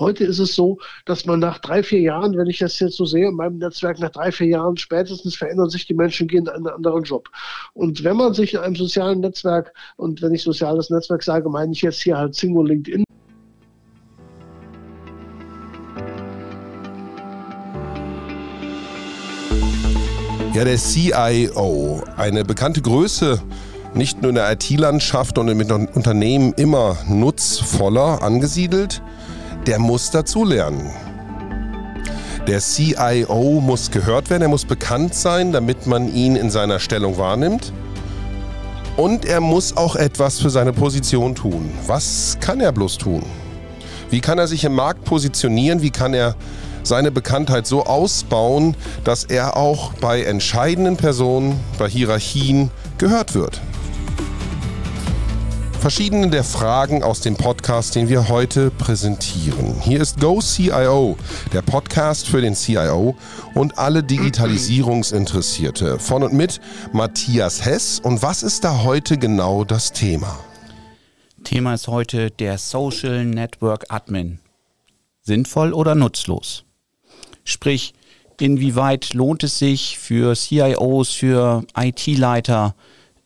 Heute ist es so, dass man nach drei, vier Jahren, wenn ich das jetzt so sehe in meinem Netzwerk, nach drei, vier Jahren spätestens verändern sich die Menschen, gehen in einen anderen Job. Und wenn man sich in einem sozialen Netzwerk, und wenn ich soziales Netzwerk sage, meine ich jetzt hier halt Single LinkedIn, Ja, der CIO, eine bekannte Größe, nicht nur in der IT-Landschaft und mit Unternehmen immer nutzvoller angesiedelt, der muss dazulernen. Der CIO muss gehört werden, er muss bekannt sein, damit man ihn in seiner Stellung wahrnimmt. Und er muss auch etwas für seine Position tun. Was kann er bloß tun? Wie kann er sich im Markt positionieren? Wie kann er seine Bekanntheit so ausbauen, dass er auch bei entscheidenden Personen, bei Hierarchien gehört wird. Verschiedene der Fragen aus dem Podcast, den wir heute präsentieren. Hier ist Go CIO, der Podcast für den CIO und alle Digitalisierungsinteressierte. Von und mit Matthias Hess. Und was ist da heute genau das Thema? Thema ist heute der Social Network Admin. Sinnvoll oder nutzlos? Sprich, inwieweit lohnt es sich für CIOs, für IT-Leiter,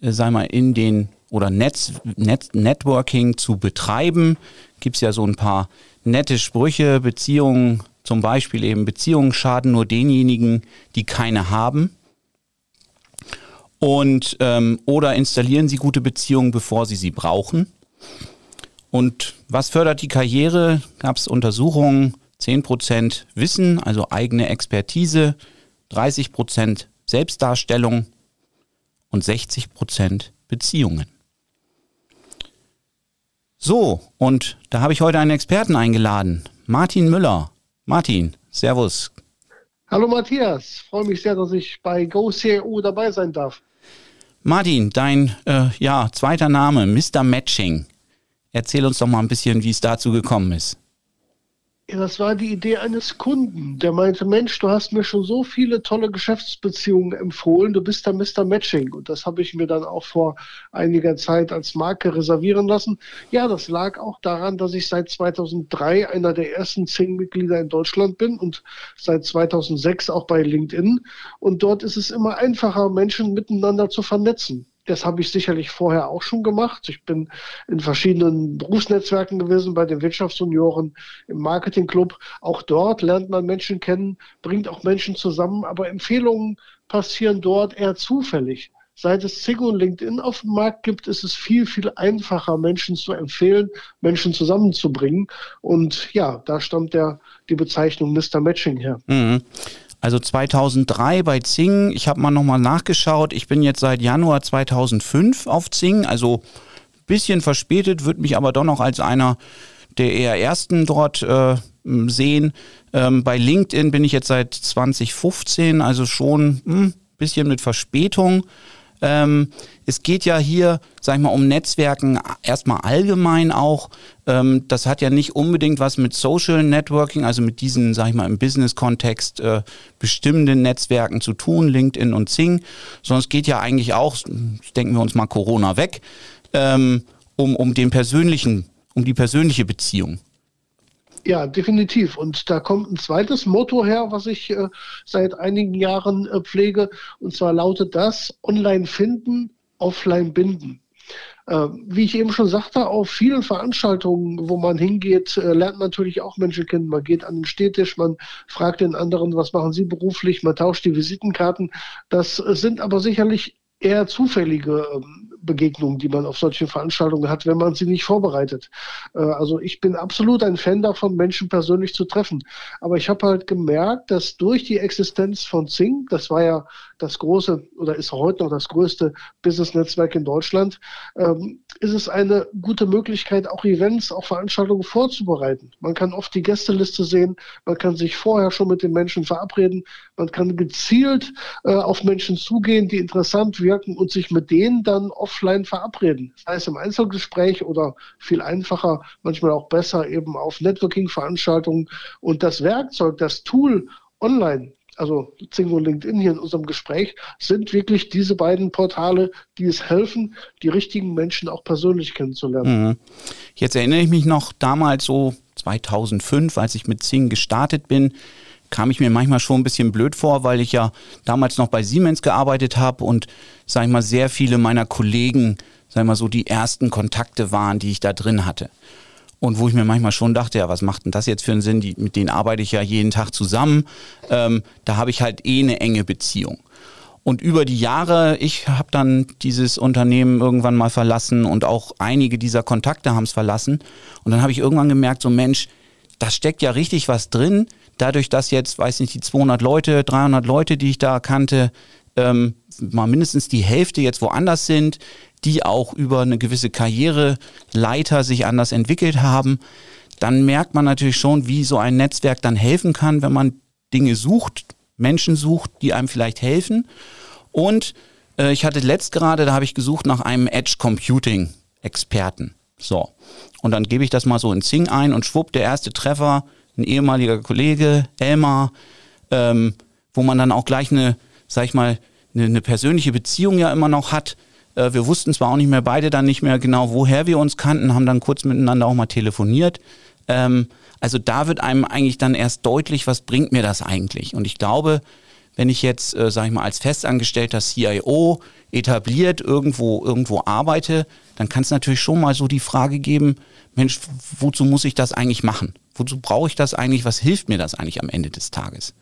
äh, sei mal, in den oder Netz, Net, Networking zu betreiben? Gibt es ja so ein paar nette Sprüche, Beziehungen, zum Beispiel eben Beziehungen schaden nur denjenigen, die keine haben. Und ähm, oder installieren Sie gute Beziehungen, bevor Sie sie brauchen. Und was fördert die Karriere? Gab es Untersuchungen? 10% Wissen, also eigene Expertise, 30% Selbstdarstellung und 60% Beziehungen. So, und da habe ich heute einen Experten eingeladen, Martin Müller. Martin, Servus. Hallo Matthias, freue mich sehr, dass ich bei GoCRU dabei sein darf. Martin, dein äh, ja, zweiter Name, Mr. Matching. Erzähl uns doch mal ein bisschen, wie es dazu gekommen ist. Das war die Idee eines Kunden, der meinte, Mensch, du hast mir schon so viele tolle Geschäftsbeziehungen empfohlen, du bist der Mr. Matching. Und das habe ich mir dann auch vor einiger Zeit als Marke reservieren lassen. Ja, das lag auch daran, dass ich seit 2003 einer der ersten zehn Mitglieder in Deutschland bin und seit 2006 auch bei LinkedIn. Und dort ist es immer einfacher, Menschen miteinander zu vernetzen. Das habe ich sicherlich vorher auch schon gemacht. Ich bin in verschiedenen Berufsnetzwerken gewesen, bei den Wirtschaftsjunioren, im Marketingclub. Auch dort lernt man Menschen kennen, bringt auch Menschen zusammen, aber Empfehlungen passieren dort eher zufällig. Seit es Zing und LinkedIn auf dem Markt gibt, ist es viel, viel einfacher, Menschen zu empfehlen, Menschen zusammenzubringen. Und ja, da stammt der, die Bezeichnung Mr. Matching her. Mhm. Also 2003 bei Zing, ich habe mal nochmal nachgeschaut, ich bin jetzt seit Januar 2005 auf Zing, also ein bisschen verspätet, würde mich aber doch noch als einer der eher ersten dort äh, sehen. Ähm, bei LinkedIn bin ich jetzt seit 2015, also schon ein hm, bisschen mit Verspätung. Ähm, es geht ja hier, sag ich mal, um Netzwerken erstmal allgemein auch. Ähm, das hat ja nicht unbedingt was mit Social Networking, also mit diesen, sag ich mal, im Business-Kontext äh, bestimmenden Netzwerken zu tun, LinkedIn und Zing, sondern es geht ja eigentlich auch, denken wir uns mal Corona weg, ähm, um, um den persönlichen, um die persönliche Beziehung. Ja, definitiv. Und da kommt ein zweites Motto her, was ich äh, seit einigen Jahren äh, pflege. Und zwar lautet das, online finden, offline binden. Äh, wie ich eben schon sagte, auf vielen Veranstaltungen, wo man hingeht, äh, lernt man natürlich auch Menschen kennen. Man geht an den Städtisch, man fragt den anderen, was machen sie beruflich, man tauscht die Visitenkarten. Das sind aber sicherlich eher zufällige ähm, Begegnungen, die man auf solchen Veranstaltungen hat, wenn man sie nicht vorbereitet. Äh, also ich bin absolut ein Fan davon, Menschen persönlich zu treffen. Aber ich habe halt gemerkt, dass durch die Existenz von Zing, das war ja das große oder ist heute noch das größte Business-Netzwerk in Deutschland, ähm, ist es eine gute Möglichkeit, auch Events, auch Veranstaltungen vorzubereiten. Man kann oft die Gästeliste sehen, man kann sich vorher schon mit den Menschen verabreden, man kann gezielt äh, auf Menschen zugehen, die interessant wirken und sich mit denen dann offline verabreden. Sei es im Einzelgespräch oder viel einfacher, manchmal auch besser eben auf Networking-Veranstaltungen. Und das Werkzeug, das Tool online also Zing und LinkedIn hier in unserem Gespräch, sind wirklich diese beiden Portale, die es helfen, die richtigen Menschen auch persönlich kennenzulernen. Mhm. Jetzt erinnere ich mich noch damals so 2005, als ich mit Zing gestartet bin, kam ich mir manchmal schon ein bisschen blöd vor, weil ich ja damals noch bei Siemens gearbeitet habe und, sag ich mal, sehr viele meiner Kollegen, sag ich mal, so die ersten Kontakte waren, die ich da drin hatte. Und wo ich mir manchmal schon dachte, ja, was macht denn das jetzt für einen Sinn? Die, mit denen arbeite ich ja jeden Tag zusammen. Ähm, da habe ich halt eh eine enge Beziehung. Und über die Jahre, ich habe dann dieses Unternehmen irgendwann mal verlassen und auch einige dieser Kontakte haben es verlassen. Und dann habe ich irgendwann gemerkt, so Mensch, da steckt ja richtig was drin. Dadurch, dass jetzt, weiß nicht, die 200 Leute, 300 Leute, die ich da kannte, ähm, mal mindestens die Hälfte jetzt woanders sind, die auch über eine gewisse Karriereleiter sich anders entwickelt haben, dann merkt man natürlich schon, wie so ein Netzwerk dann helfen kann, wenn man Dinge sucht, Menschen sucht, die einem vielleicht helfen. Und äh, ich hatte letzt gerade, da habe ich gesucht nach einem Edge Computing Experten. So. Und dann gebe ich das mal so in Zing ein und schwupp, der erste Treffer, ein ehemaliger Kollege, Elmar, ähm, wo man dann auch gleich eine, sag ich mal, eine, eine persönliche Beziehung ja immer noch hat. Äh, wir wussten zwar auch nicht mehr beide dann nicht mehr genau, woher wir uns kannten, haben dann kurz miteinander auch mal telefoniert. Ähm, also da wird einem eigentlich dann erst deutlich, was bringt mir das eigentlich? Und ich glaube, wenn ich jetzt, äh, sage ich mal, als festangestellter CIO etabliert irgendwo, irgendwo arbeite, dann kann es natürlich schon mal so die Frage geben, Mensch, wozu muss ich das eigentlich machen? Wozu brauche ich das eigentlich? Was hilft mir das eigentlich am Ende des Tages?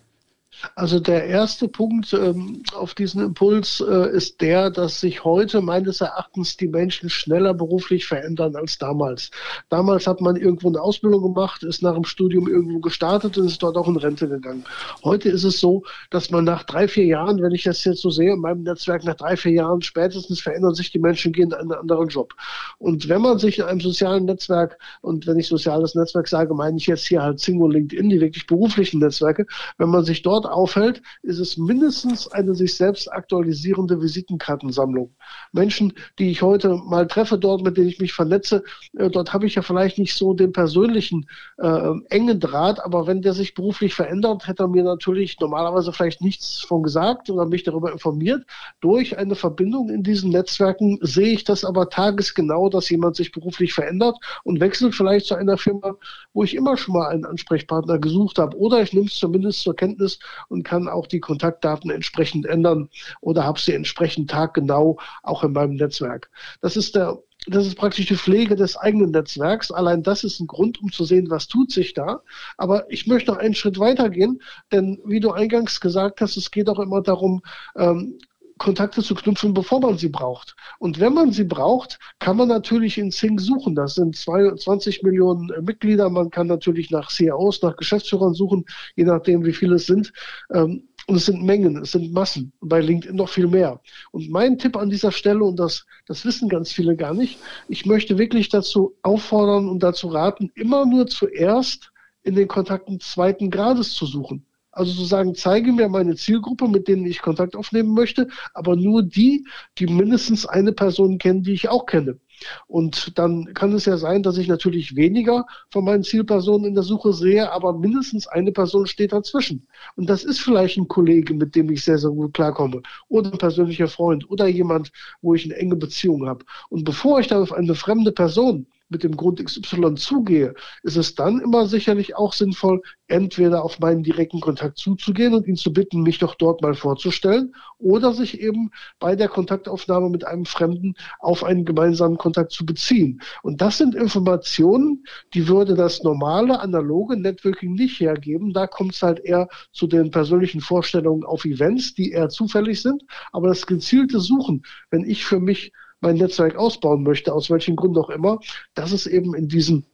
Also der erste Punkt ähm, auf diesen Impuls äh, ist der, dass sich heute meines Erachtens die Menschen schneller beruflich verändern als damals. Damals hat man irgendwo eine Ausbildung gemacht, ist nach dem Studium irgendwo gestartet und ist dort auch in Rente gegangen. Heute ist es so, dass man nach drei, vier Jahren, wenn ich das jetzt so sehe in meinem Netzwerk, nach drei, vier Jahren spätestens verändern sich die Menschen, gehen in einen anderen Job. Und wenn man sich in einem sozialen Netzwerk, und wenn ich soziales Netzwerk sage, meine ich jetzt hier halt Single LinkedIn, die wirklich beruflichen Netzwerke, wenn man sich dort auffällt, ist es mindestens eine sich selbst aktualisierende Visitenkartensammlung. Menschen, die ich heute mal treffe dort, mit denen ich mich vernetze, äh, dort habe ich ja vielleicht nicht so den persönlichen äh, engen Draht, aber wenn der sich beruflich verändert, hätte er mir natürlich normalerweise vielleicht nichts von gesagt oder mich darüber informiert. Durch eine Verbindung in diesen Netzwerken sehe ich das aber tagesgenau, dass jemand sich beruflich verändert und wechselt vielleicht zu einer Firma, wo ich immer schon mal einen Ansprechpartner gesucht habe. Oder ich nehme es zumindest zur Kenntnis und kann auch die Kontaktdaten entsprechend ändern oder habe sie entsprechend taggenau auch in meinem Netzwerk. Das ist der das ist praktisch die Pflege des eigenen Netzwerks. Allein das ist ein Grund, um zu sehen, was tut sich da. Aber ich möchte noch einen Schritt weitergehen, denn wie du eingangs gesagt hast, es geht auch immer darum, ähm, Kontakte zu knüpfen, bevor man sie braucht. Und wenn man sie braucht, kann man natürlich in Zing suchen. Das sind 22 Millionen äh, Mitglieder. Man kann natürlich nach CEOs, nach Geschäftsführern suchen, je nachdem, wie viele es sind. Ähm, und es sind Mengen, es sind Massen. Bei LinkedIn noch viel mehr. Und mein Tipp an dieser Stelle, und das, das wissen ganz viele gar nicht, ich möchte wirklich dazu auffordern und dazu raten, immer nur zuerst in den Kontakten zweiten Grades zu suchen. Also zu sagen, zeige mir meine Zielgruppe, mit denen ich Kontakt aufnehmen möchte, aber nur die, die mindestens eine Person kennen, die ich auch kenne. Und dann kann es ja sein, dass ich natürlich weniger von meinen Zielpersonen in der Suche sehe, aber mindestens eine Person steht dazwischen. Und das ist vielleicht ein Kollege, mit dem ich sehr, sehr gut klarkomme. Oder ein persönlicher Freund oder jemand, wo ich eine enge Beziehung habe. Und bevor ich dann auf eine fremde Person mit dem Grund XY zugehe, ist es dann immer sicherlich auch sinnvoll, entweder auf meinen direkten Kontakt zuzugehen und ihn zu bitten, mich doch dort mal vorzustellen, oder sich eben bei der Kontaktaufnahme mit einem Fremden auf einen gemeinsamen Kontakt zu beziehen. Und das sind Informationen, die würde das normale, analoge Networking nicht hergeben. Da kommt es halt eher zu den persönlichen Vorstellungen auf Events, die eher zufällig sind. Aber das gezielte Suchen, wenn ich für mich mein Netzwerk ausbauen möchte, aus welchen Gründen auch immer, das ist eben in diesen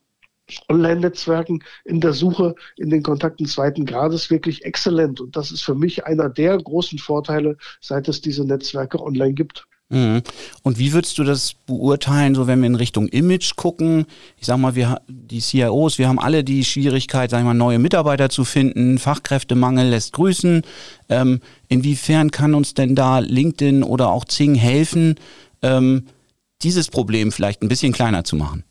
Online-Netzwerken in der Suche in den Kontakten zweiten Grades wirklich exzellent. Und das ist für mich einer der großen Vorteile, seit es diese Netzwerke online gibt. Mhm. Und wie würdest du das beurteilen, so wenn wir in Richtung Image gucken? Ich sag mal, wir, die CIOs, wir haben alle die Schwierigkeit, sag ich mal, neue Mitarbeiter zu finden. Fachkräftemangel lässt grüßen. Ähm, inwiefern kann uns denn da LinkedIn oder auch Zing helfen, ähm, dieses Problem vielleicht ein bisschen kleiner zu machen?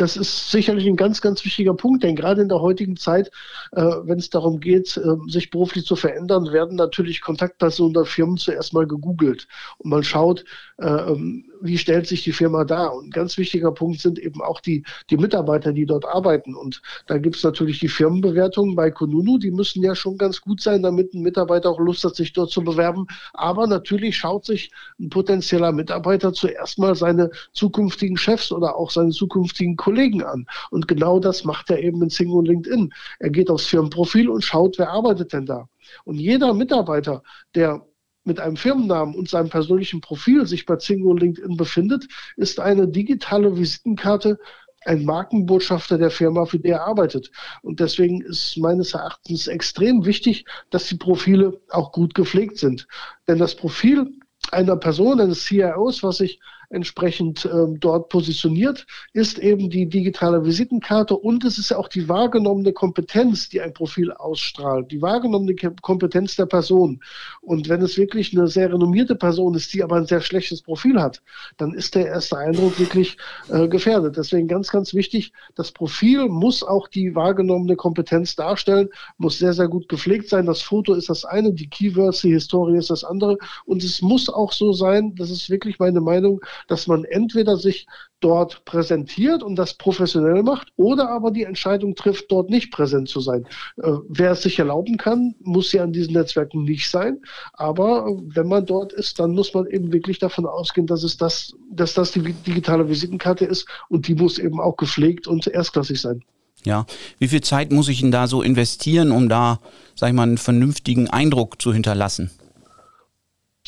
das ist sicherlich ein ganz, ganz wichtiger Punkt, denn gerade in der heutigen Zeit, äh, wenn es darum geht, äh, sich beruflich zu verändern, werden natürlich Kontaktpersonen der Firmen zuerst mal gegoogelt und man schaut, wie stellt sich die Firma dar. Und ein ganz wichtiger Punkt sind eben auch die, die Mitarbeiter, die dort arbeiten. Und da gibt es natürlich die Firmenbewertungen bei Konunu, die müssen ja schon ganz gut sein, damit ein Mitarbeiter auch Lust hat, sich dort zu bewerben. Aber natürlich schaut sich ein potenzieller Mitarbeiter zuerst mal seine zukünftigen Chefs oder auch seine zukünftigen Kollegen Kollegen an. Und genau das macht er eben in Sing und LinkedIn. Er geht aufs Firmenprofil und schaut, wer arbeitet denn da. Und jeder Mitarbeiter, der mit einem Firmennamen und seinem persönlichen Profil sich bei Zingo LinkedIn befindet, ist eine digitale Visitenkarte ein Markenbotschafter der Firma, für die er arbeitet. Und deswegen ist meines Erachtens extrem wichtig, dass die Profile auch gut gepflegt sind. Denn das Profil einer Person, eines CIOs, was sich entsprechend ähm, dort positioniert, ist eben die digitale Visitenkarte und es ist ja auch die wahrgenommene Kompetenz, die ein Profil ausstrahlt, die wahrgenommene Kompetenz der Person. Und wenn es wirklich eine sehr renommierte Person ist, die aber ein sehr schlechtes Profil hat, dann ist der erste Eindruck wirklich äh, gefährdet. Deswegen ganz, ganz wichtig, das Profil muss auch die wahrgenommene Kompetenz darstellen, muss sehr, sehr gut gepflegt sein. Das Foto ist das eine, die Keywords, die Historie ist das andere. Und es muss auch so sein, das ist wirklich meine Meinung, dass man entweder sich dort präsentiert und das professionell macht oder aber die Entscheidung trifft, dort nicht präsent zu sein. Äh, wer es sich erlauben kann, muss ja an diesen Netzwerken nicht sein. Aber äh, wenn man dort ist, dann muss man eben wirklich davon ausgehen, dass es das, dass das die digitale Visitenkarte ist und die muss eben auch gepflegt und erstklassig sein. Ja, wie viel Zeit muss ich denn da so investieren, um da, sag ich mal, einen vernünftigen Eindruck zu hinterlassen?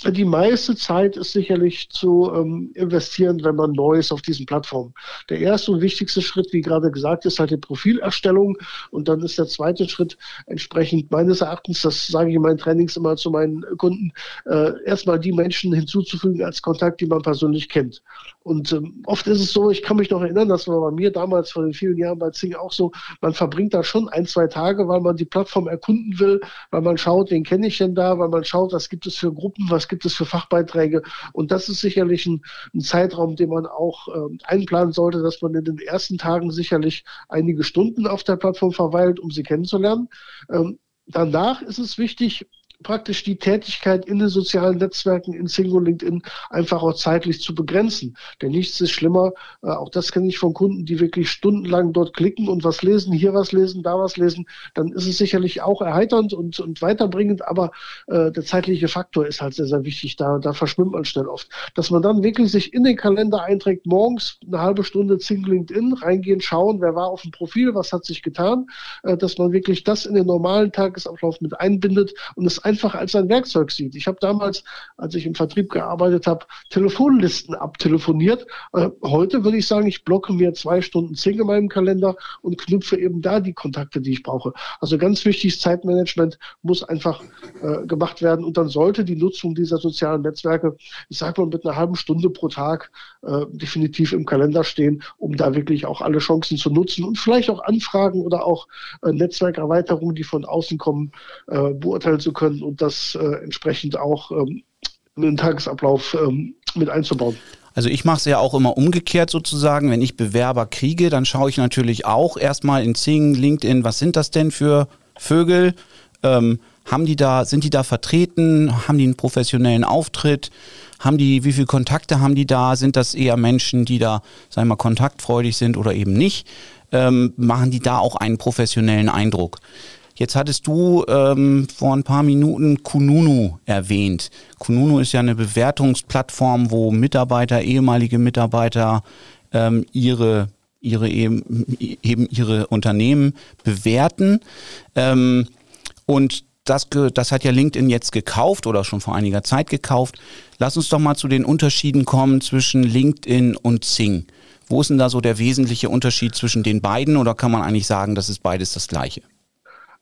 Die meiste Zeit ist sicherlich zu ähm, investieren, wenn man neu ist auf diesen Plattformen. Der erste und wichtigste Schritt, wie gerade gesagt, ist halt die Profilerstellung. Und dann ist der zweite Schritt entsprechend meines Erachtens, das sage ich in meinen Trainings immer zu meinen Kunden, äh, erstmal die Menschen hinzuzufügen als Kontakt, die man persönlich kennt. Und ähm, oft ist es so, ich kann mich noch erinnern, das war bei mir damals vor den vielen Jahren bei Zing auch so, man verbringt da schon ein, zwei Tage, weil man die Plattform erkunden will, weil man schaut, wen kenne ich denn da, weil man schaut, was gibt es für Gruppen, was gibt es für Fachbeiträge. Und das ist sicherlich ein, ein Zeitraum, den man auch äh, einplanen sollte, dass man in den ersten Tagen sicherlich einige Stunden auf der Plattform verweilt, um sie kennenzulernen. Ähm, danach ist es wichtig, praktisch die Tätigkeit in den sozialen Netzwerken, in Single LinkedIn einfach auch zeitlich zu begrenzen. Denn nichts ist schlimmer, äh, auch das kenne ich von Kunden, die wirklich stundenlang dort klicken und was lesen, hier was lesen, da was lesen, dann ist es sicherlich auch erheiternd und, und weiterbringend, aber äh, der zeitliche Faktor ist halt sehr, sehr wichtig. Da, da verschwimmt man schnell oft. Dass man dann wirklich sich in den Kalender einträgt, morgens eine halbe Stunde Single LinkedIn, reingehen, schauen, wer war auf dem Profil, was hat sich getan, äh, dass man wirklich das in den normalen Tagesablauf mit einbindet und es einfach als ein Werkzeug sieht. Ich habe damals, als ich im Vertrieb gearbeitet habe, Telefonlisten abtelefoniert. Äh, heute würde ich sagen, ich blocke mir zwei Stunden Zing in meinem Kalender und knüpfe eben da die Kontakte, die ich brauche. Also ganz wichtig, Zeitmanagement muss einfach äh, gemacht werden und dann sollte die Nutzung dieser sozialen Netzwerke, ich sage mal, mit einer halben Stunde pro Tag äh, definitiv im Kalender stehen, um da wirklich auch alle Chancen zu nutzen und vielleicht auch Anfragen oder auch äh, Netzwerkerweiterungen, die von außen kommen, äh, beurteilen zu können und das äh, entsprechend auch ähm, in den Tagesablauf ähm, mit einzubauen. Also ich mache es ja auch immer umgekehrt sozusagen. Wenn ich Bewerber kriege, dann schaue ich natürlich auch erstmal in Zing, LinkedIn, was sind das denn für Vögel? Ähm, haben die da, sind die da vertreten? Haben die einen professionellen Auftritt? Haben die, wie viele Kontakte haben die da? Sind das eher Menschen, die da, sagen wir mal, kontaktfreudig sind oder eben nicht? Ähm, machen die da auch einen professionellen Eindruck? Jetzt hattest du ähm, vor ein paar Minuten Kununu erwähnt. Kununu ist ja eine Bewertungsplattform, wo Mitarbeiter, ehemalige Mitarbeiter ähm, ihre ihre eben, eben ihre Unternehmen bewerten. Ähm, und das, das hat ja LinkedIn jetzt gekauft oder schon vor einiger Zeit gekauft. Lass uns doch mal zu den Unterschieden kommen zwischen LinkedIn und Zing. Wo ist denn da so der wesentliche Unterschied zwischen den beiden oder kann man eigentlich sagen, das ist beides das gleiche?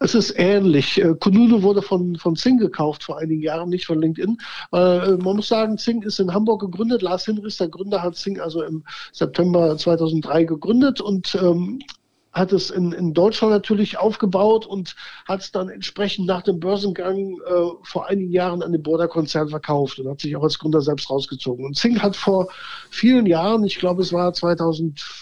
Es ist ähnlich. Äh, Kununu wurde von, von Zing gekauft vor einigen Jahren, nicht von LinkedIn. Äh, man muss sagen, Zing ist in Hamburg gegründet. Lars Hinrichs, der Gründer, hat Zing also im September 2003 gegründet und ähm, hat es in, in Deutschland natürlich aufgebaut und hat es dann entsprechend nach dem Börsengang äh, vor einigen Jahren an den Border-Konzern verkauft und hat sich auch als Gründer selbst rausgezogen. Und Zing hat vor vielen Jahren, ich glaube es war 2004,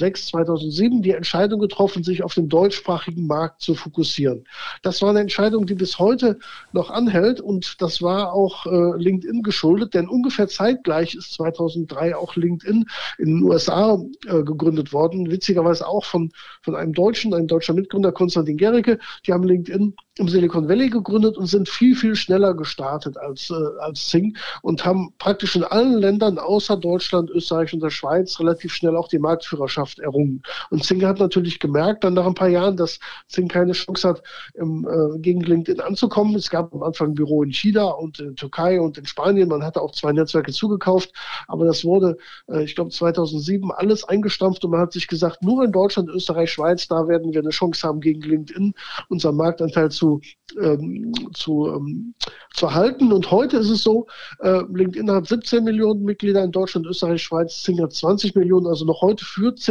2006, 2007 die Entscheidung getroffen, sich auf den deutschsprachigen Markt zu fokussieren. Das war eine Entscheidung, die bis heute noch anhält und das war auch äh, LinkedIn geschuldet, denn ungefähr zeitgleich ist 2003 auch LinkedIn in den USA äh, gegründet worden, witzigerweise auch von, von einem Deutschen, ein deutscher Mitgründer, Konstantin Gericke. Die haben LinkedIn im Silicon Valley gegründet und sind viel, viel schneller gestartet als, äh, als Zing und haben praktisch in allen Ländern außer Deutschland, Österreich und der Schweiz relativ schnell auch die Marktführerschaft errungen. Und Zing hat natürlich gemerkt, dann nach ein paar Jahren, dass Zing keine Chance hat, im, äh, gegen LinkedIn anzukommen. Es gab am Anfang ein Büro in China und in Türkei und in Spanien. Man hatte auch zwei Netzwerke zugekauft, aber das wurde, äh, ich glaube, 2007 alles eingestampft und man hat sich gesagt, nur in Deutschland, Österreich, Schweiz, da werden wir eine Chance haben, gegen LinkedIn unseren Marktanteil zu ähm, zu, ähm, zu halten. Und heute ist es so, äh, LinkedIn hat 17 Millionen Mitglieder in Deutschland, Österreich, Schweiz, Zing hat 20 Millionen, also noch heute führt Zing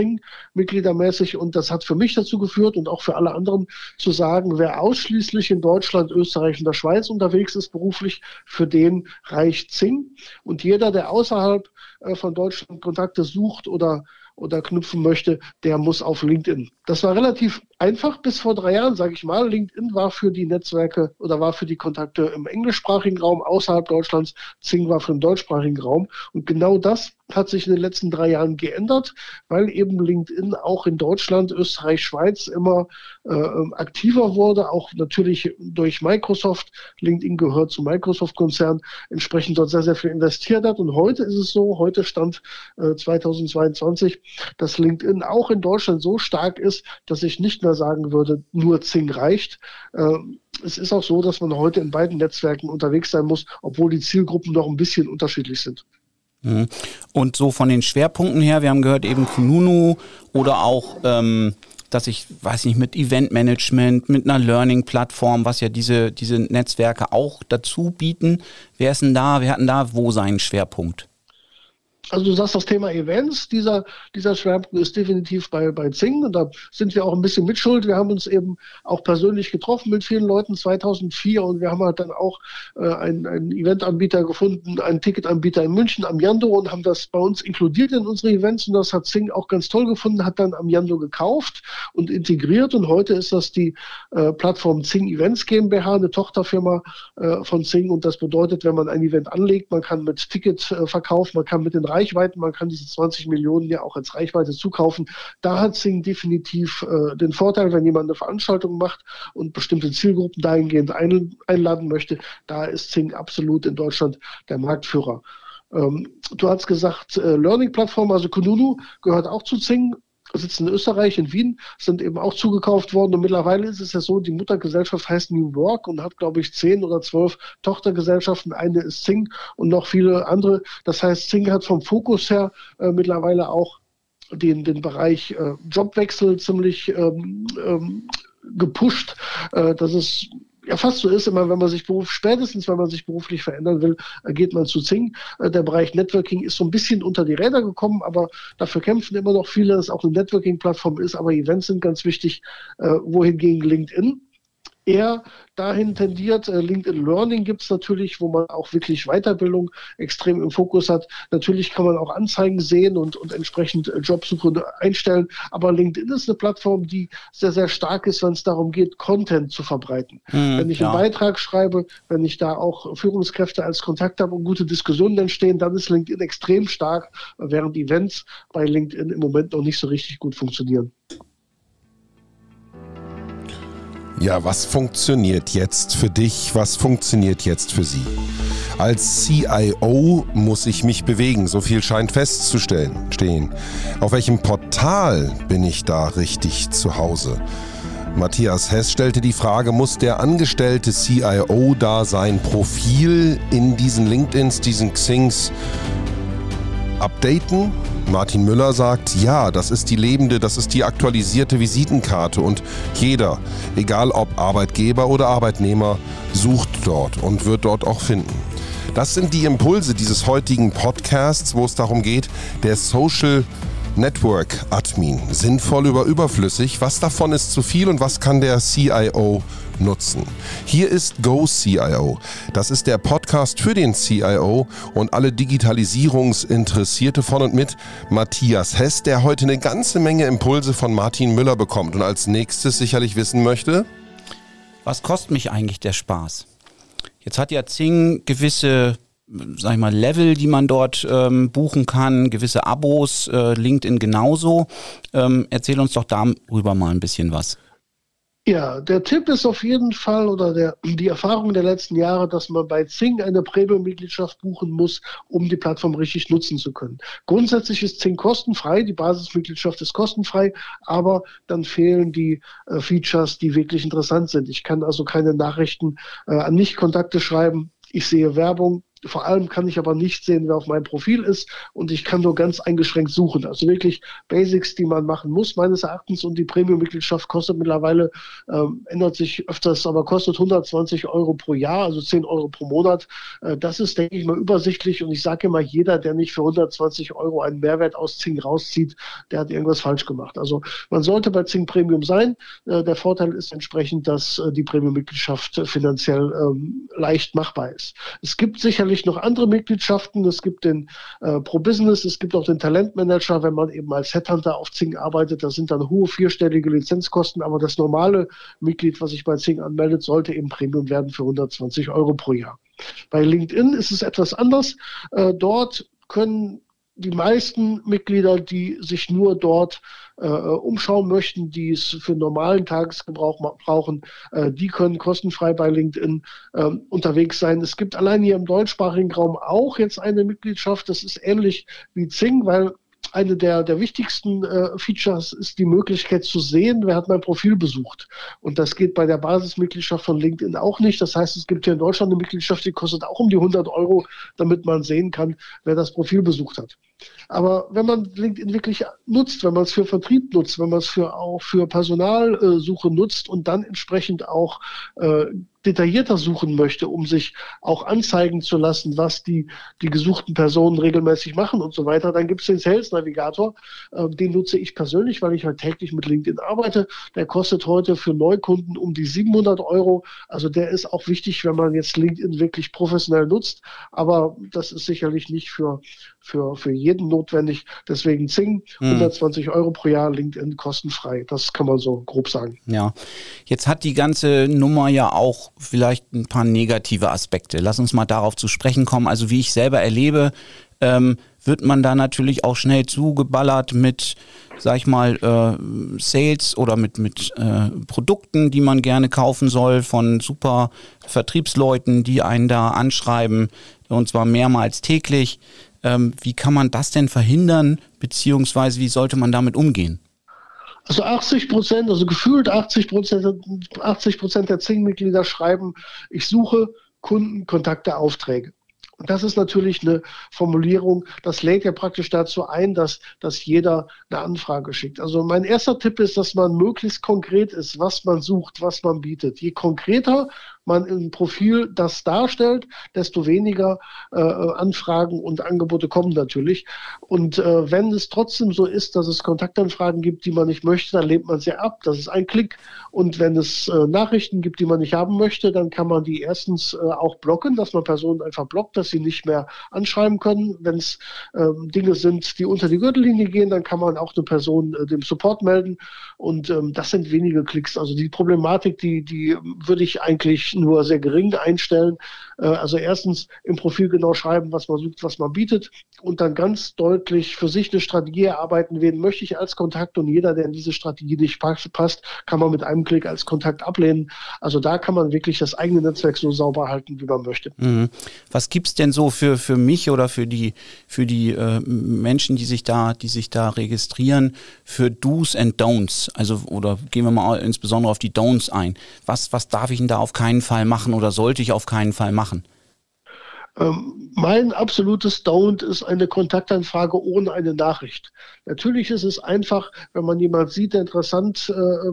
mitgliedermäßig und das hat für mich dazu geführt und auch für alle anderen zu sagen, wer ausschließlich in Deutschland, Österreich und der Schweiz unterwegs ist beruflich, für den reicht Zing. Und jeder, der außerhalb äh, von Deutschland Kontakte sucht oder oder knüpfen möchte, der muss auf LinkedIn. Das war relativ einfach bis vor drei Jahren, sage ich mal. LinkedIn war für die Netzwerke oder war für die Kontakte im englischsprachigen Raum außerhalb Deutschlands. Zing war für den deutschsprachigen Raum. Und genau das hat sich in den letzten drei Jahren geändert, weil eben LinkedIn auch in Deutschland, Österreich, Schweiz immer äh, aktiver wurde, auch natürlich durch Microsoft. LinkedIn gehört zum Microsoft-Konzern, entsprechend dort sehr, sehr viel investiert hat. Und heute ist es so, heute stand äh, 2022, dass LinkedIn auch in Deutschland so stark ist, dass ich nicht mehr sagen würde, nur Zing reicht. Äh, es ist auch so, dass man heute in beiden Netzwerken unterwegs sein muss, obwohl die Zielgruppen noch ein bisschen unterschiedlich sind. Mhm. Und so von den Schwerpunkten her, wir haben gehört eben Kununu oder auch, ähm, dass ich, weiß nicht, mit Eventmanagement, mit einer Learning-Plattform, was ja diese, diese Netzwerke auch dazu bieten. Wer ist denn da, wer hat denn da wo seinen Schwerpunkt? Also du sagst das Thema Events, dieser, dieser Schwerpunkt ist definitiv bei, bei Zing und da sind wir auch ein bisschen mitschuld. Wir haben uns eben auch persönlich getroffen mit vielen Leuten 2004 und wir haben halt dann auch äh, einen, einen Eventanbieter gefunden, einen Ticketanbieter in München, Amiando und haben das bei uns inkludiert in unsere Events. Und das hat Zing auch ganz toll gefunden, hat dann Amiando gekauft und integriert. Und heute ist das die äh, Plattform Zing Events GmbH, eine Tochterfirma äh, von Zing und das bedeutet, wenn man ein Event anlegt, man kann mit Ticketverkauf, man kann mit den Reisen Reichweiten. Man kann diese 20 Millionen ja auch als Reichweite zukaufen. Da hat Sing definitiv äh, den Vorteil, wenn jemand eine Veranstaltung macht und bestimmte Zielgruppen dahingehend ein, einladen möchte. Da ist Sing absolut in Deutschland der Marktführer. Ähm, du hast gesagt, äh, Learning-Plattform, also Kununu gehört auch zu Zing sitzen in Österreich, in Wien, sind eben auch zugekauft worden. Und mittlerweile ist es ja so, die Muttergesellschaft heißt New Work und hat, glaube ich, zehn oder zwölf Tochtergesellschaften. Eine ist Zing und noch viele andere. Das heißt, Zing hat vom Fokus her äh, mittlerweile auch den, den Bereich äh, Jobwechsel ziemlich ähm, ähm, gepusht. Äh, das ist ja fast so ist, immer wenn man sich beruf, spätestens wenn man sich beruflich verändern will, äh, geht man zu Zing. Äh, der Bereich Networking ist so ein bisschen unter die Räder gekommen, aber dafür kämpfen immer noch viele, dass es auch eine Networking-Plattform ist, aber Events sind ganz wichtig, äh, wohingegen LinkedIn eher dahin tendiert. Äh, LinkedIn Learning gibt es natürlich, wo man auch wirklich Weiterbildung extrem im Fokus hat. Natürlich kann man auch Anzeigen sehen und, und entsprechend äh, Jobsuche einstellen. Aber LinkedIn ist eine Plattform, die sehr, sehr stark ist, wenn es darum geht, Content zu verbreiten. Mhm, wenn ich ja. einen Beitrag schreibe, wenn ich da auch Führungskräfte als Kontakt habe und gute Diskussionen entstehen, dann ist LinkedIn extrem stark, während Events bei LinkedIn im Moment noch nicht so richtig gut funktionieren. Ja, was funktioniert jetzt für dich? Was funktioniert jetzt für Sie? Als CIO muss ich mich bewegen, so viel scheint festzustellen stehen. Auf welchem Portal bin ich da richtig zu Hause? Matthias Hess stellte die Frage, muss der angestellte CIO da sein Profil in diesen LinkedIns, diesen Xings updaten? Martin Müller sagt, ja, das ist die lebende, das ist die aktualisierte Visitenkarte und jeder, egal ob Arbeitgeber oder Arbeitnehmer, sucht dort und wird dort auch finden. Das sind die Impulse dieses heutigen Podcasts, wo es darum geht, der Social Network Admin. Sinnvoll über überflüssig. Was davon ist zu viel und was kann der CIO nutzen. Hier ist Go CIO. Das ist der Podcast für den CIO und alle Digitalisierungsinteressierte von und mit Matthias Hess, der heute eine ganze Menge Impulse von Martin Müller bekommt und als nächstes sicherlich wissen möchte, was kostet mich eigentlich der Spaß? Jetzt hat ja Zing gewisse sag ich mal, Level, die man dort ähm, buchen kann, gewisse Abos, äh, LinkedIn genauso. Ähm, erzähl uns doch darüber mal ein bisschen was. Ja, der Tipp ist auf jeden Fall oder der, die Erfahrung der letzten Jahre, dass man bei Zing eine Premium-Mitgliedschaft buchen muss, um die Plattform richtig nutzen zu können. Grundsätzlich ist Zing kostenfrei, die Basismitgliedschaft ist kostenfrei, aber dann fehlen die äh, Features, die wirklich interessant sind. Ich kann also keine Nachrichten äh, an Nicht-Kontakte schreiben. Ich sehe Werbung, vor allem kann ich aber nicht sehen, wer auf meinem Profil ist und ich kann nur ganz eingeschränkt suchen. Also wirklich Basics, die man machen muss, meines Erachtens. Und die Premium-Mitgliedschaft kostet mittlerweile, ähm, ändert sich öfters, aber kostet 120 Euro pro Jahr, also 10 Euro pro Monat. Äh, das ist, denke ich mal, übersichtlich. Und ich sage immer, jeder, der nicht für 120 Euro einen Mehrwert aus Zing rauszieht, der hat irgendwas falsch gemacht. Also man sollte bei Zing Premium sein. Äh, der Vorteil ist entsprechend, dass äh, die Premium-Mitgliedschaft finanziell ähm, leicht machbar ist. Es gibt sicherlich sicherlich noch andere Mitgliedschaften. Es gibt den äh, Pro Business, es gibt auch den Talentmanager, wenn man eben als Headhunter auf Zing arbeitet. Da sind dann hohe vierstellige Lizenzkosten, aber das normale Mitglied, was sich bei Zing anmeldet, sollte eben Premium werden für 120 Euro pro Jahr. Bei LinkedIn ist es etwas anders. Äh, dort können die meisten Mitglieder, die sich nur dort äh, umschauen möchten, die es für normalen Tagesgebrauch brauchen, äh, die können kostenfrei bei LinkedIn äh, unterwegs sein. Es gibt allein hier im deutschsprachigen Raum auch jetzt eine Mitgliedschaft. Das ist ähnlich wie Zing, weil eine der, der wichtigsten äh, Features ist die Möglichkeit zu sehen, wer hat mein Profil besucht. Und das geht bei der Basismitgliedschaft von LinkedIn auch nicht. Das heißt, es gibt hier in Deutschland eine Mitgliedschaft, die kostet auch um die 100 Euro, damit man sehen kann, wer das Profil besucht hat. Aber wenn man LinkedIn wirklich nutzt, wenn man es für Vertrieb nutzt, wenn man es für auch für Personalsuche nutzt und dann entsprechend auch äh, detaillierter suchen möchte, um sich auch anzeigen zu lassen, was die, die gesuchten Personen regelmäßig machen und so weiter, dann gibt es den Sales Navigator. Äh, den nutze ich persönlich, weil ich halt täglich mit LinkedIn arbeite. Der kostet heute für Neukunden um die 700 Euro. Also der ist auch wichtig, wenn man jetzt LinkedIn wirklich professionell nutzt. Aber das ist sicherlich nicht für, für, für jeden notwendig. Deswegen Zing, 120 hm. Euro pro Jahr, LinkedIn kostenfrei. Das kann man so grob sagen. Ja, jetzt hat die ganze Nummer ja auch vielleicht ein paar negative Aspekte. Lass uns mal darauf zu sprechen kommen. Also wie ich selber erlebe, ähm, wird man da natürlich auch schnell zugeballert mit, sag ich mal, äh, Sales oder mit, mit äh, Produkten, die man gerne kaufen soll von super Vertriebsleuten, die einen da anschreiben und zwar mehrmals täglich. Ähm, wie kann man das denn verhindern, beziehungsweise wie sollte man damit umgehen? Also 80 Prozent, also gefühlt 80 Prozent, 80 Prozent der Zing-Mitglieder schreiben, ich suche Kundenkontakte, Aufträge. Und das ist natürlich eine Formulierung, das lädt ja praktisch dazu ein, dass, dass jeder eine Anfrage schickt. Also mein erster Tipp ist, dass man möglichst konkret ist, was man sucht, was man bietet. Je konkreter man im Profil das darstellt, desto weniger äh, Anfragen und Angebote kommen natürlich. Und äh, wenn es trotzdem so ist, dass es Kontaktanfragen gibt, die man nicht möchte, dann lehnt man sie ab. Das ist ein Klick. Und wenn es äh, Nachrichten gibt, die man nicht haben möchte, dann kann man die erstens äh, auch blocken, dass man Personen einfach blockt, dass sie nicht mehr anschreiben können. Wenn es ähm, Dinge sind, die unter die Gürtellinie gehen, dann kann man auch eine Person äh, dem Support melden. Und ähm, das sind wenige Klicks. Also die Problematik, die, die würde ich eigentlich nur sehr gering einstellen. Äh, also erstens im Profil genau schreiben, was man sucht, was man bietet und dann ganz deutlich für sich eine Strategie erarbeiten, wen möchte ich als Kontakt und jeder, der in diese Strategie nicht passt, kann man mit einem Klick als Kontakt ablehnen. Also da kann man wirklich das eigene Netzwerk so sauber halten, wie man möchte. Mhm. Was gibt es denn so für, für mich oder für die, für die äh, Menschen, die sich da, die sich da registrieren, für Do's and Don'ts? Also, oder gehen wir mal insbesondere auf die Don'ts ein. Was, was darf ich denn da auf keinen Fall machen oder sollte ich auf keinen Fall machen? Ähm, mein absolutes Don't ist eine Kontaktanfrage ohne eine Nachricht. Natürlich ist es einfach, wenn man jemanden sieht, der interessant äh,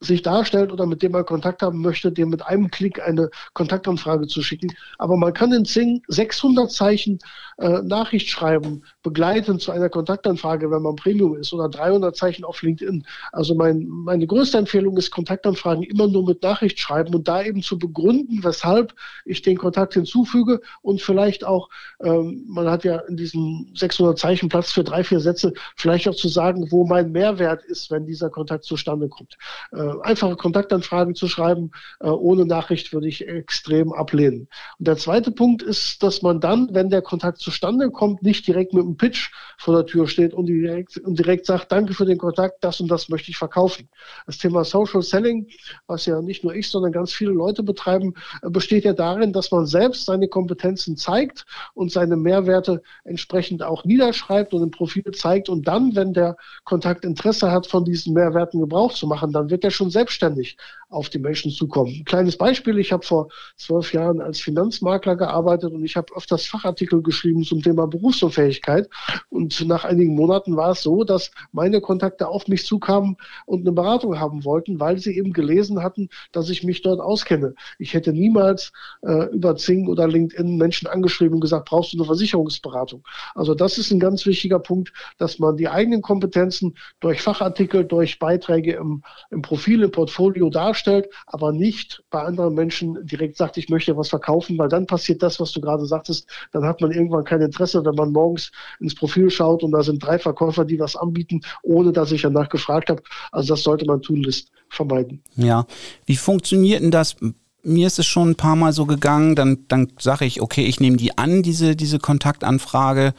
sich darstellt oder mit dem man Kontakt haben möchte, dem mit einem Klick eine Kontaktanfrage zu schicken. Aber man kann in Zing 600 Zeichen äh, Nachricht schreiben, begleitend zu einer Kontaktanfrage, wenn man Premium ist, oder 300 Zeichen auf LinkedIn. Also mein, meine größte Empfehlung ist, Kontaktanfragen immer nur mit Nachricht schreiben und da eben zu begründen, weshalb ich den Kontakt hinzufüge und vielleicht auch, ähm, man hat ja in diesen 600 Zeichen Platz für drei, vier Sätze, vielleicht auch zu sagen, wo mein Mehrwert ist, wenn dieser Kontakt zustande kommt. Äh, einfache Kontaktanfragen zu schreiben, äh, ohne Nachricht würde ich extrem ablehnen. Und der zweite Punkt ist, dass man dann, wenn der Kontakt zustande kommt, nicht direkt mit einem Pitch vor der Tür steht und direkt, und direkt sagt, danke für den Kontakt, das und das möchte ich verkaufen. Das Thema Social Selling, was ja nicht nur ich, sondern ganz viele Leute betreiben, äh, besteht ja darin, dass man selbst seine Kompetenzen zeigt und seine Mehrwerte entsprechend auch niederschreibt und im Profil zeigt und dann, wenn der Kontakt Interesse hat, von diesen Mehrwerten Gebrauch zu machen, dann wird er schon selbstständig auf die Menschen zukommen. Ein kleines Beispiel, ich habe vor zwölf Jahren als Finanzmakler gearbeitet und ich habe öfters Fachartikel geschrieben zum Thema Berufsunfähigkeit. Und nach einigen Monaten war es so, dass meine Kontakte auf mich zukamen und eine Beratung haben wollten, weil sie eben gelesen hatten, dass ich mich dort auskenne. Ich hätte niemals äh, über Zing oder LinkedIn Menschen angeschrieben und gesagt, brauchst du eine Versicherungsberatung? Also das ist ein ganz wichtiger Punkt, dass man die eigenen Kompetenzen durch Fachartikel, durch Beiträge im, im Profil, im Portfolio darstellt, aber nicht bei anderen Menschen direkt sagt, ich möchte was verkaufen, weil dann passiert das, was du gerade sagtest, dann hat man irgendwann kein Interesse, wenn man morgens ins Profil schaut und da sind drei Verkäufer, die was anbieten, ohne dass ich danach gefragt habe. Also das sollte man tunlichst vermeiden. Ja, wie funktioniert denn das? Mir ist es schon ein paar Mal so gegangen, dann, dann sage ich, okay, ich nehme die an, diese, diese Kontaktanfrage.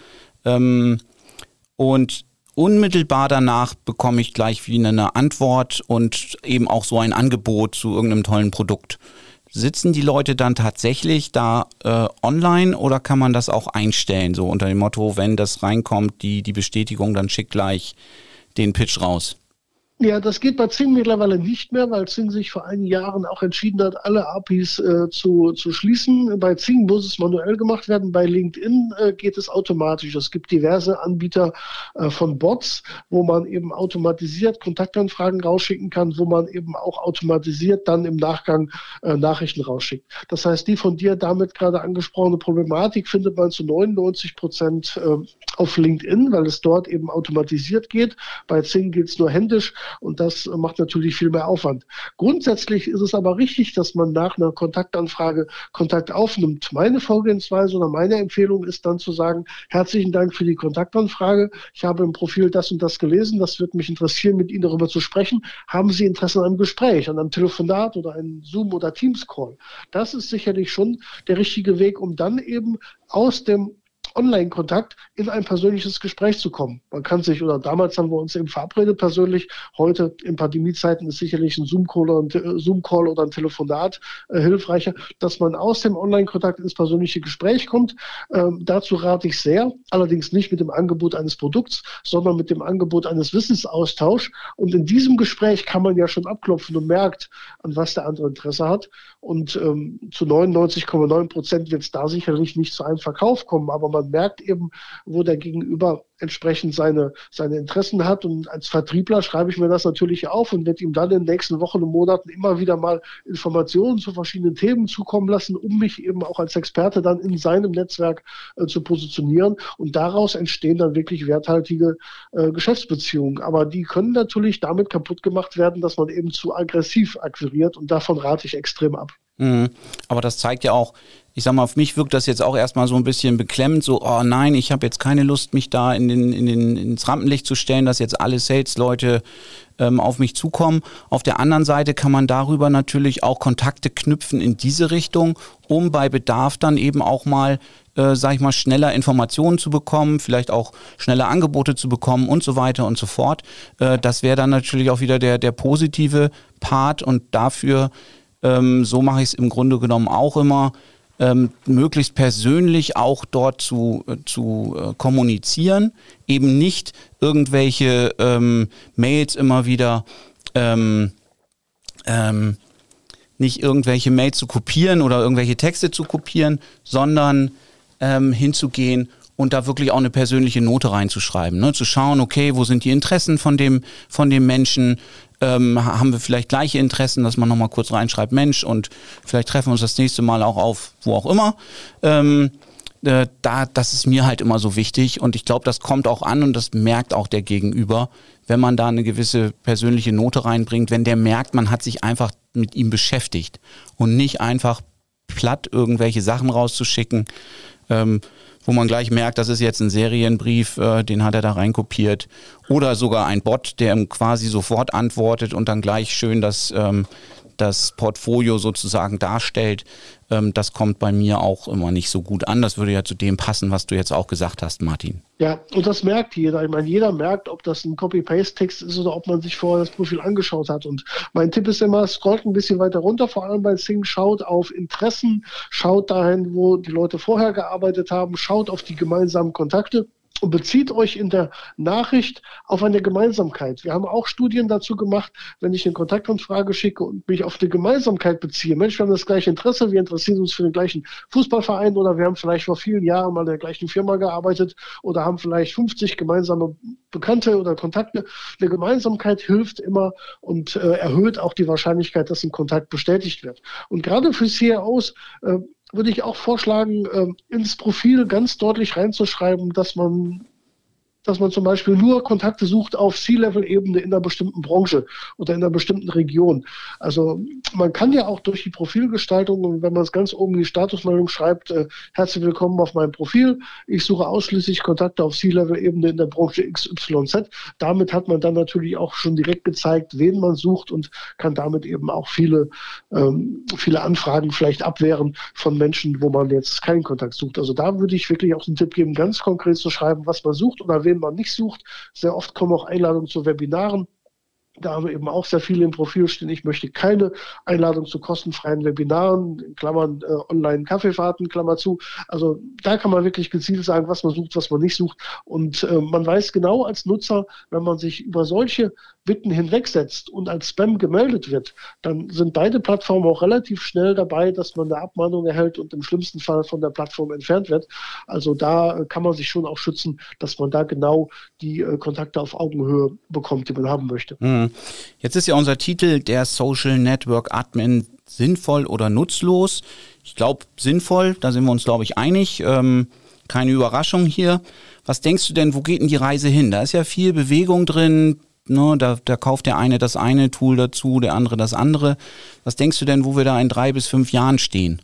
Ähm, und unmittelbar danach bekomme ich gleich wieder eine Antwort und eben auch so ein Angebot zu irgendeinem tollen Produkt. Sitzen die Leute dann tatsächlich da äh, online oder kann man das auch einstellen, so unter dem Motto, wenn das reinkommt, die, die Bestätigung, dann schick gleich den Pitch raus? Ja, das geht bei Zing mittlerweile nicht mehr, weil Zing sich vor einigen Jahren auch entschieden hat, alle APIs äh, zu, zu schließen. Bei Zing muss es manuell gemacht werden, bei LinkedIn äh, geht es automatisch. Es gibt diverse Anbieter äh, von Bots, wo man eben automatisiert Kontaktanfragen rausschicken kann, wo man eben auch automatisiert dann im Nachgang äh, Nachrichten rausschickt. Das heißt, die von dir damit gerade angesprochene Problematik findet man zu 99 Prozent äh, auf LinkedIn, weil es dort eben automatisiert geht. Bei Zing geht es nur händisch und das macht natürlich viel mehr Aufwand. Grundsätzlich ist es aber richtig, dass man nach einer Kontaktanfrage Kontakt aufnimmt. Meine Vorgehensweise oder meine Empfehlung ist dann zu sagen, herzlichen Dank für die Kontaktanfrage. Ich habe im Profil das und das gelesen. Das wird mich interessieren, mit Ihnen darüber zu sprechen. Haben Sie Interesse an einem Gespräch, an einem Telefonat oder einem Zoom- oder Teams-Call? Das ist sicherlich schon der richtige Weg, um dann eben aus dem Online-Kontakt in ein persönliches Gespräch zu kommen. Man kann sich, oder damals haben wir uns eben verabredet persönlich, heute in Pandemiezeiten ist sicherlich ein Zoom-Call oder, ein, Zoom oder ein Telefonat äh, hilfreicher, dass man aus dem Online-Kontakt ins persönliche Gespräch kommt. Ähm, dazu rate ich sehr, allerdings nicht mit dem Angebot eines Produkts, sondern mit dem Angebot eines Wissensaustauschs. Und in diesem Gespräch kann man ja schon abklopfen und merkt, an was der andere Interesse hat. Und ähm, zu 99,9 Prozent wird es da sicherlich nicht zu einem Verkauf kommen, aber man merkt eben, wo der Gegenüber entsprechend seine, seine Interessen hat. Und als Vertriebler schreibe ich mir das natürlich auf und werde ihm dann in den nächsten Wochen und Monaten immer wieder mal Informationen zu verschiedenen Themen zukommen lassen, um mich eben auch als Experte dann in seinem Netzwerk äh, zu positionieren. Und daraus entstehen dann wirklich werthaltige äh, Geschäftsbeziehungen. Aber die können natürlich damit kaputt gemacht werden, dass man eben zu aggressiv akquiriert. Und davon rate ich extrem ab. Mhm. Aber das zeigt ja auch, ich sag mal, auf mich wirkt das jetzt auch erstmal so ein bisschen beklemmend, so, oh nein, ich habe jetzt keine Lust, mich da in den, in den, ins Rampenlicht zu stellen, dass jetzt alle Sales-Leute ähm, auf mich zukommen. Auf der anderen Seite kann man darüber natürlich auch Kontakte knüpfen in diese Richtung, um bei Bedarf dann eben auch mal, äh, sag ich mal, schneller Informationen zu bekommen, vielleicht auch schneller Angebote zu bekommen und so weiter und so fort. Äh, das wäre dann natürlich auch wieder der, der positive Part und dafür ähm, so mache ich es im Grunde genommen auch immer. Ähm, möglichst persönlich auch dort zu, äh, zu äh, kommunizieren, eben nicht irgendwelche ähm, Mails immer wieder, ähm, ähm, nicht irgendwelche Mails zu kopieren oder irgendwelche Texte zu kopieren, sondern ähm, hinzugehen und da wirklich auch eine persönliche Note reinzuschreiben, ne? zu schauen, okay, wo sind die Interessen von dem, von dem Menschen, ähm, haben wir vielleicht gleiche Interessen, dass man nochmal kurz reinschreibt, Mensch, und vielleicht treffen wir uns das nächste Mal auch auf, wo auch immer. Ähm, äh, da, das ist mir halt immer so wichtig und ich glaube, das kommt auch an und das merkt auch der Gegenüber, wenn man da eine gewisse persönliche Note reinbringt, wenn der merkt, man hat sich einfach mit ihm beschäftigt und nicht einfach platt irgendwelche Sachen rauszuschicken, ähm, wo man gleich merkt, das ist jetzt ein Serienbrief, äh, den hat er da reinkopiert. Oder sogar ein Bot, der ihm quasi sofort antwortet und dann gleich schön das, ähm, das Portfolio sozusagen darstellt. Ähm, das kommt bei mir auch immer nicht so gut an. Das würde ja zu dem passen, was du jetzt auch gesagt hast, Martin. Ja, und das merkt jeder. Ich meine, jeder merkt, ob das ein Copy-Paste-Text ist oder ob man sich vorher das Profil angeschaut hat. Und mein Tipp ist immer, scrollt ein bisschen weiter runter, vor allem bei Sing, schaut auf Interessen, schaut dahin, wo die Leute vorher gearbeitet haben, schaut auf die gemeinsamen Kontakte und bezieht euch in der Nachricht auf eine Gemeinsamkeit. Wir haben auch Studien dazu gemacht, wenn ich eine Kontaktanfrage schicke und mich auf eine Gemeinsamkeit beziehe. Mensch, wir haben das gleiche Interesse, wir interessieren uns für den gleichen Fußballverein oder wir haben vielleicht vor vielen Jahren mal in der gleichen Firma gearbeitet oder haben vielleicht 50 gemeinsame Bekannte oder Kontakte. Eine Gemeinsamkeit hilft immer und äh, erhöht auch die Wahrscheinlichkeit, dass ein Kontakt bestätigt wird. Und gerade für CROs äh, würde ich auch vorschlagen, äh, ins Profil ganz deutlich reinzuschreiben, dass man dass man zum Beispiel nur Kontakte sucht auf C-Level-Ebene in einer bestimmten Branche oder in einer bestimmten Region. Also man kann ja auch durch die Profilgestaltung, wenn man es ganz oben in die Statusmeldung schreibt, äh, herzlich willkommen auf meinem Profil, ich suche ausschließlich Kontakte auf C-Level-Ebene in der Branche XYZ. Damit hat man dann natürlich auch schon direkt gezeigt, wen man sucht und kann damit eben auch viele, ähm, viele Anfragen vielleicht abwehren von Menschen, wo man jetzt keinen Kontakt sucht. Also da würde ich wirklich auch den Tipp geben, ganz konkret zu schreiben, was man sucht oder wen man nicht sucht. Sehr oft kommen auch Einladungen zu Webinaren. Da haben wir eben auch sehr viele im Profil stehen. Ich möchte keine Einladung zu kostenfreien Webinaren, in Klammern äh, Online-Kaffeefahrten, Klammer zu. Also da kann man wirklich gezielt sagen, was man sucht, was man nicht sucht. Und äh, man weiß genau als Nutzer, wenn man sich über solche Bitten hinwegsetzt und als Spam gemeldet wird, dann sind beide Plattformen auch relativ schnell dabei, dass man eine Abmahnung erhält und im schlimmsten Fall von der Plattform entfernt wird. Also da äh, kann man sich schon auch schützen, dass man da genau die äh, Kontakte auf Augenhöhe bekommt, die man haben möchte. Mhm. Jetzt ist ja unser Titel der Social Network Admin sinnvoll oder nutzlos. Ich glaube sinnvoll, da sind wir uns, glaube ich, einig. Ähm, keine Überraschung hier. Was denkst du denn, wo geht denn die Reise hin? Da ist ja viel Bewegung drin, Ne, da, da kauft der eine das eine Tool dazu, der andere das andere. Was denkst du denn, wo wir da in drei bis fünf Jahren stehen?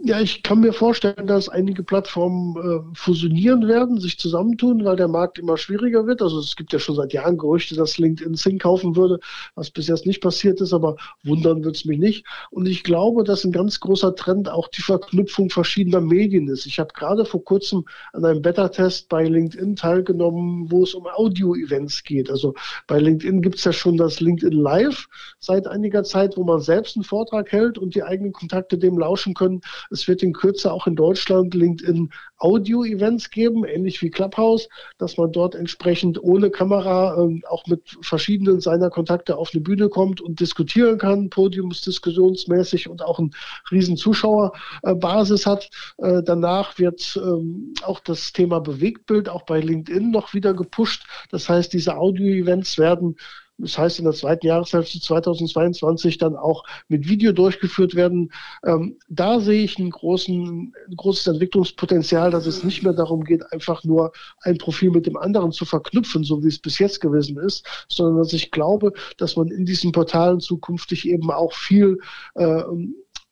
Ja, ich kann mir vorstellen, dass einige Plattformen äh, fusionieren werden, sich zusammentun, weil der Markt immer schwieriger wird. Also es gibt ja schon seit Jahren Gerüchte, dass LinkedIn Sing kaufen würde, was bis jetzt nicht passiert ist, aber wundern wird es mich nicht. Und ich glaube, dass ein ganz großer Trend auch die Verknüpfung verschiedener Medien ist. Ich habe gerade vor kurzem an einem Beta-Test bei LinkedIn teilgenommen, wo es um Audio-Events geht. Also bei LinkedIn gibt es ja schon das LinkedIn Live seit einiger Zeit, wo man selbst einen Vortrag hält und die eigenen Kontakte dem lauschen können. Es wird in Kürze auch in Deutschland LinkedIn Audio-Events geben, ähnlich wie Clubhouse, dass man dort entsprechend ohne Kamera ähm, auch mit verschiedenen seiner Kontakte auf eine Bühne kommt und diskutieren kann, podiumsdiskussionsmäßig und auch eine riesen Zuschauerbasis hat. Äh, danach wird ähm, auch das Thema Bewegtbild auch bei LinkedIn noch wieder gepusht. Das heißt, diese Audio-Events werden das heißt in der zweiten Jahreshälfte 2022 dann auch mit Video durchgeführt werden. Ähm, da sehe ich einen großen, ein großes Entwicklungspotenzial, dass es nicht mehr darum geht, einfach nur ein Profil mit dem anderen zu verknüpfen, so wie es bis jetzt gewesen ist, sondern dass ich glaube, dass man in diesen Portalen zukünftig eben auch viel äh,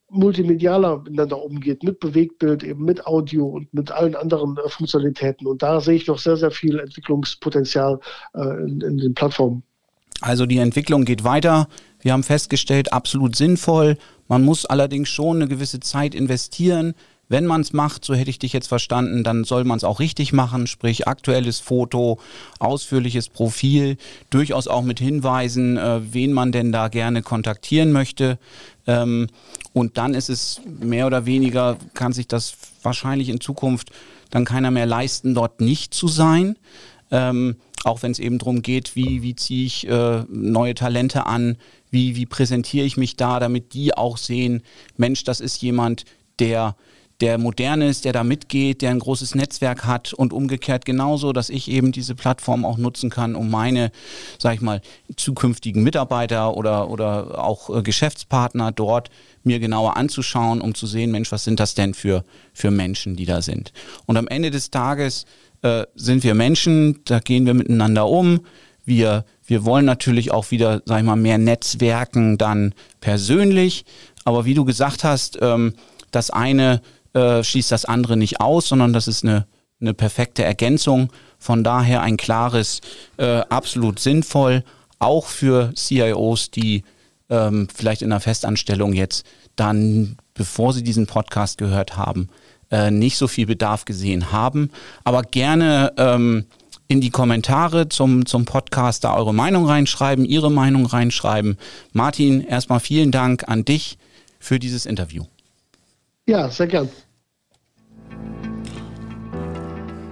multimedialer miteinander umgeht, mit Bewegtbild, eben mit Audio und mit allen anderen äh, Funktionalitäten. Und da sehe ich noch sehr, sehr viel Entwicklungspotenzial äh, in, in den Plattformen. Also die Entwicklung geht weiter. Wir haben festgestellt, absolut sinnvoll. Man muss allerdings schon eine gewisse Zeit investieren. Wenn man es macht, so hätte ich dich jetzt verstanden, dann soll man es auch richtig machen, sprich aktuelles Foto, ausführliches Profil, durchaus auch mit Hinweisen, äh, wen man denn da gerne kontaktieren möchte. Ähm, und dann ist es mehr oder weniger, kann sich das wahrscheinlich in Zukunft dann keiner mehr leisten, dort nicht zu sein. Ähm, auch wenn es eben darum geht, wie, wie ziehe ich äh, neue Talente an, wie, wie präsentiere ich mich da, damit die auch sehen, Mensch, das ist jemand, der der modern ist, der da mitgeht, der ein großes Netzwerk hat und umgekehrt genauso, dass ich eben diese Plattform auch nutzen kann, um meine, sag ich mal, zukünftigen Mitarbeiter oder, oder auch äh, Geschäftspartner dort mir genauer anzuschauen, um zu sehen, Mensch, was sind das denn für, für Menschen, die da sind. Und am Ende des Tages äh, sind wir Menschen, da gehen wir miteinander um. Wir, wir wollen natürlich auch wieder, sag ich mal, mehr Netzwerken dann persönlich. Aber wie du gesagt hast, ähm, das eine äh, schließt das andere nicht aus, sondern das ist eine, eine perfekte Ergänzung. Von daher ein klares, äh, absolut sinnvoll, auch für CIOs, die ähm, vielleicht in einer Festanstellung jetzt dann, bevor sie diesen Podcast gehört haben, äh, nicht so viel Bedarf gesehen haben. Aber gerne ähm, in die Kommentare zum, zum Podcast da eure Meinung reinschreiben, Ihre Meinung reinschreiben. Martin, erstmal vielen Dank an dich für dieses Interview. Ja, sehr gern.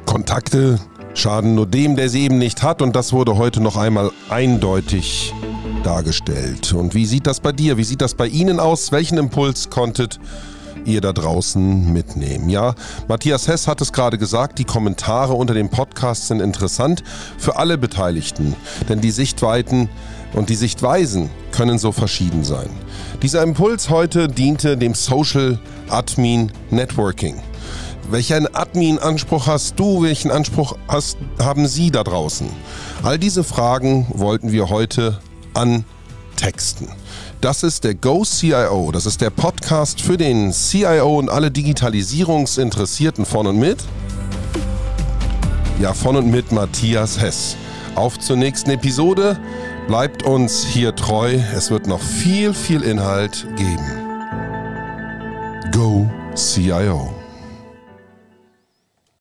Kontakte schaden nur dem, der sie eben nicht hat. Und das wurde heute noch einmal eindeutig dargestellt. Und wie sieht das bei dir? Wie sieht das bei Ihnen aus? Welchen Impuls konntet ihr da draußen mitnehmen? Ja, Matthias Hess hat es gerade gesagt, die Kommentare unter dem Podcast sind interessant für alle Beteiligten. Denn die Sichtweiten und die Sichtweisen können so verschieden sein. Dieser Impuls heute diente dem Social Admin Networking. Welchen Admin-Anspruch hast du? Welchen Anspruch hast, haben Sie da draußen? All diese Fragen wollten wir heute antexten. Das ist der Go CIO. Das ist der Podcast für den CIO und alle Digitalisierungsinteressierten von und mit. Ja, von und mit Matthias Hess. Auf zur nächsten Episode. Bleibt uns hier treu. Es wird noch viel, viel Inhalt geben. Go CIO.